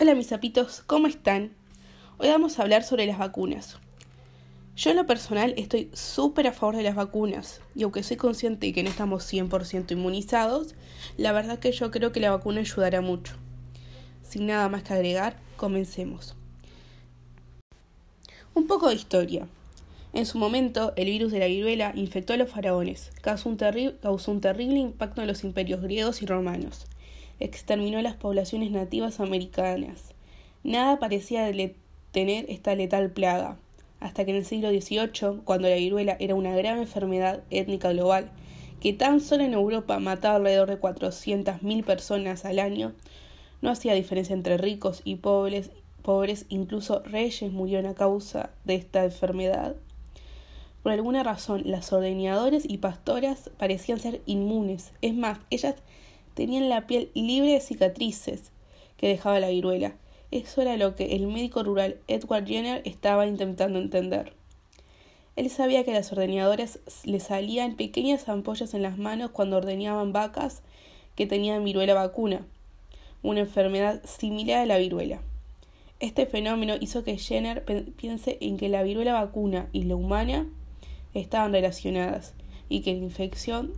Hola mis sapitos, ¿cómo están? Hoy vamos a hablar sobre las vacunas. Yo en lo personal estoy súper a favor de las vacunas y aunque soy consciente de que no estamos 100% inmunizados, la verdad que yo creo que la vacuna ayudará mucho. Sin nada más que agregar, comencemos. Un poco de historia. En su momento, el virus de la viruela infectó a los faraones, causó un terrible impacto en los imperios griegos y romanos exterminó las poblaciones nativas americanas. Nada parecía detener esta letal plaga, hasta que en el siglo XVIII, cuando la viruela era una gran enfermedad étnica global, que tan solo en Europa mataba alrededor de 400.000 personas al año, no hacía diferencia entre ricos y pobres, pobres, incluso reyes murieron a causa de esta enfermedad. Por alguna razón, las ordeñadores y pastoras parecían ser inmunes. Es más, ellas tenían la piel libre de cicatrices que dejaba la viruela. Eso era lo que el médico rural Edward Jenner estaba intentando entender. Él sabía que a las ordeñadoras le salían pequeñas ampollas en las manos cuando ordeñaban vacas que tenían viruela vacuna, una enfermedad similar a la viruela. Este fenómeno hizo que Jenner piense en que la viruela vacuna y la humana estaban relacionadas y que la infección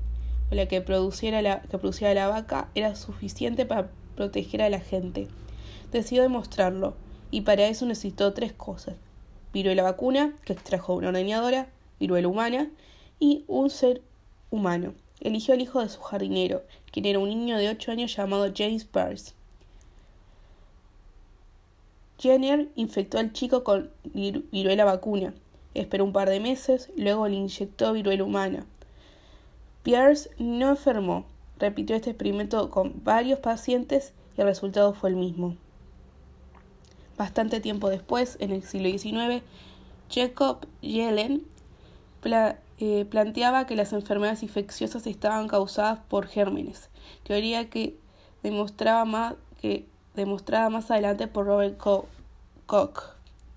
la que produciera la, que producía la vaca era suficiente para proteger a la gente. Decidió demostrarlo, y para eso necesitó tres cosas. Viruela vacuna, que extrajo una ordeñadora, viruela humana, y un ser humano. Eligió al hijo de su jardinero, quien era un niño de ocho años llamado James Pearce. Jenner infectó al chico con viruela vacuna. Esperó un par de meses, luego le inyectó viruela humana. Pierce no enfermó. Repitió este experimento con varios pacientes y el resultado fue el mismo. Bastante tiempo después, en el siglo XIX, Jacob Yellen eh, planteaba que las enfermedades infecciosas estaban causadas por gérmenes, teoría que demostraba más, que demostrada más adelante por Robert Koch,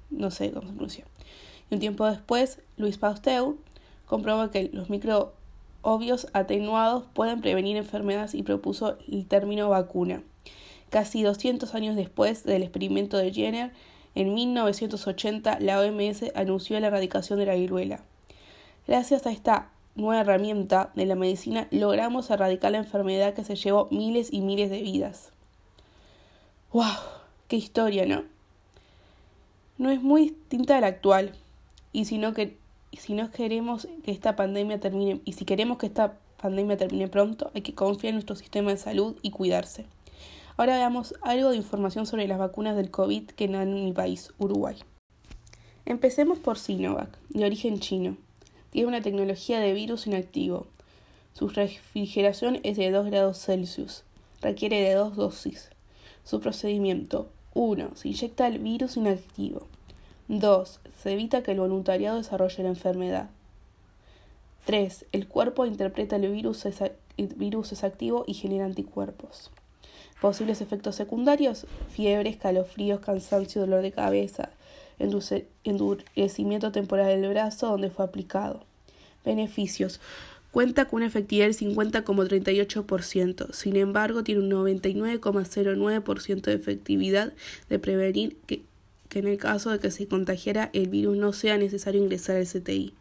no sé cómo se pronuncia. Y un tiempo después, Louis Pasteur comprobó que los micro obvios atenuados pueden prevenir enfermedades y propuso el término vacuna. Casi 200 años después del experimento de Jenner, en 1980 la OMS anunció la erradicación de la viruela. Gracias a esta nueva herramienta de la medicina logramos erradicar la enfermedad que se llevó miles y miles de vidas. ¡Wow! ¡Qué historia, ¿no? No es muy distinta a la actual, y sino que y si no queremos que esta pandemia termine, y si queremos que esta pandemia termine pronto, hay que confiar en nuestro sistema de salud y cuidarse. Ahora veamos algo de información sobre las vacunas del COVID que dan en mi país, Uruguay. Empecemos por Sinovac, de origen chino. Tiene una tecnología de virus inactivo. Su refrigeración es de 2 grados Celsius. Requiere de dos dosis. Su procedimiento. 1. Se inyecta el virus inactivo. 2. Se evita que el voluntariado desarrolle la enfermedad. 3. El cuerpo interpreta el virus, el virus es activo y genera anticuerpos. Posibles efectos secundarios: fiebre, escalofríos, cansancio, dolor de cabeza, endurecimiento temporal del brazo donde fue aplicado. Beneficios: cuenta con una efectividad del 50,38%. Sin embargo, tiene un 99,09% de efectividad de prevenir que que en el caso de que se contagiara el virus no sea necesario ingresar al CTI.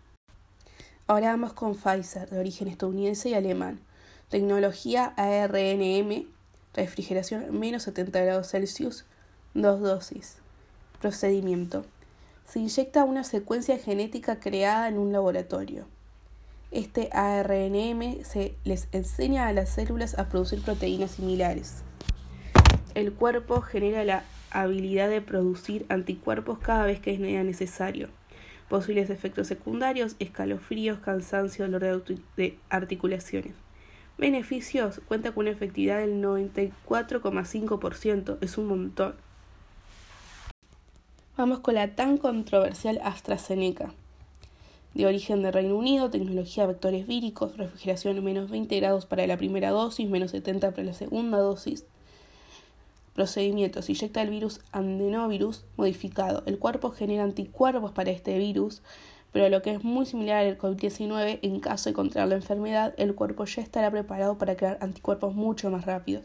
Ahora vamos con Pfizer, de origen estadounidense y alemán. Tecnología ARNM, refrigeración menos 70 grados Celsius, dos dosis. Procedimiento. Se inyecta una secuencia genética creada en un laboratorio. Este ARNM se les enseña a las células a producir proteínas similares. El cuerpo genera la habilidad de producir anticuerpos cada vez que es necesario. Posibles efectos secundarios, escalofríos, cansancio, dolor de articulaciones. Beneficios, cuenta con una efectividad del 94,5%, es un montón. Vamos con la tan controversial AstraZeneca. De origen de Reino Unido, tecnología vectores víricos, refrigeración menos 20 grados para la primera dosis, menos 70 para la segunda dosis, Procedimientos. Inyecta el virus adenovirus modificado. El cuerpo genera anticuerpos para este virus, pero lo que es muy similar al COVID-19, en caso de contraer la enfermedad, el cuerpo ya estará preparado para crear anticuerpos mucho más rápidos.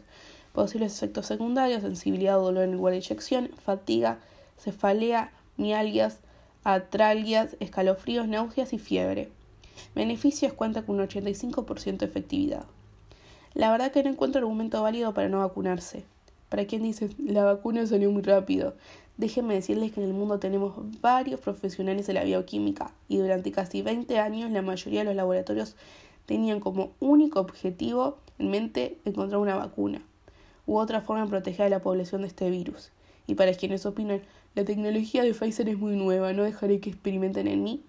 Posibles efectos secundarios, sensibilidad o dolor en lugar de inyección, fatiga, cefalea, mialgias, atralgias, escalofríos, náuseas y fiebre. Beneficios cuenta con un 85% de efectividad. La verdad que no encuentro argumento válido para no vacunarse. Para quien dice, la vacuna salió muy rápido. Déjenme decirles que en el mundo tenemos varios profesionales de la bioquímica y durante casi 20 años la mayoría de los laboratorios tenían como único objetivo en mente encontrar una vacuna u otra forma de proteger a la población de este virus. Y para quienes opinan, la tecnología de Pfizer es muy nueva, no dejaré que experimenten en mí.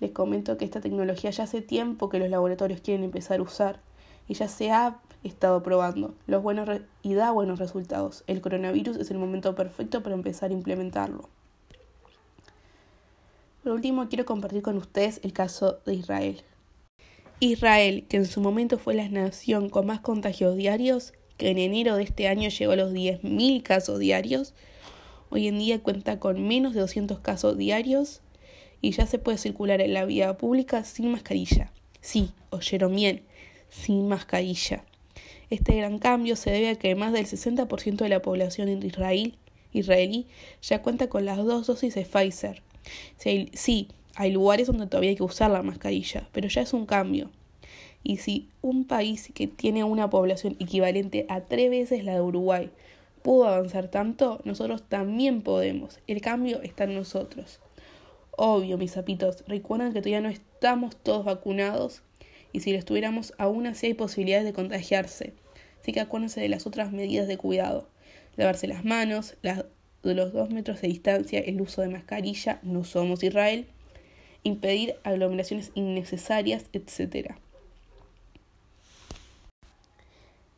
Les comento que esta tecnología ya hace tiempo que los laboratorios quieren empezar a usar y ya se ha estado probando los buenos y da buenos resultados. El coronavirus es el momento perfecto para empezar a implementarlo. Por último, quiero compartir con ustedes el caso de Israel. Israel, que en su momento fue la nación con más contagios diarios, que en enero de este año llegó a los 10.000 casos diarios, hoy en día cuenta con menos de 200 casos diarios y ya se puede circular en la vía pública sin mascarilla. Sí, oyeron bien, sin mascarilla. Este gran cambio se debe a que más del 60% de la población Israel, israelí ya cuenta con las dos dosis de Pfizer. Sí, hay lugares donde todavía hay que usar la mascarilla, pero ya es un cambio. Y si un país que tiene una población equivalente a tres veces la de Uruguay pudo avanzar tanto, nosotros también podemos. El cambio está en nosotros. Obvio, mis zapitos, recuerden que todavía no estamos todos vacunados y si lo estuviéramos, aún así hay posibilidades de contagiarse. Así que acuérdense de las otras medidas de cuidado. Lavarse las manos, de los dos metros de distancia, el uso de mascarilla, no somos Israel, impedir aglomeraciones innecesarias, etc.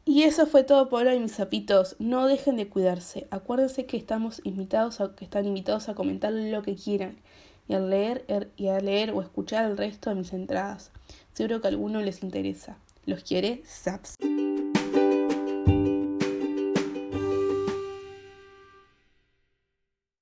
Y eso fue todo por hoy, mis zapitos. No dejen de cuidarse. Acuérdense que estamos invitados a, que están invitados a comentar lo que quieran y a leer er, y a leer o escuchar el resto de mis entradas. Seguro que a alguno les interesa. ¿Los quiere? Saps.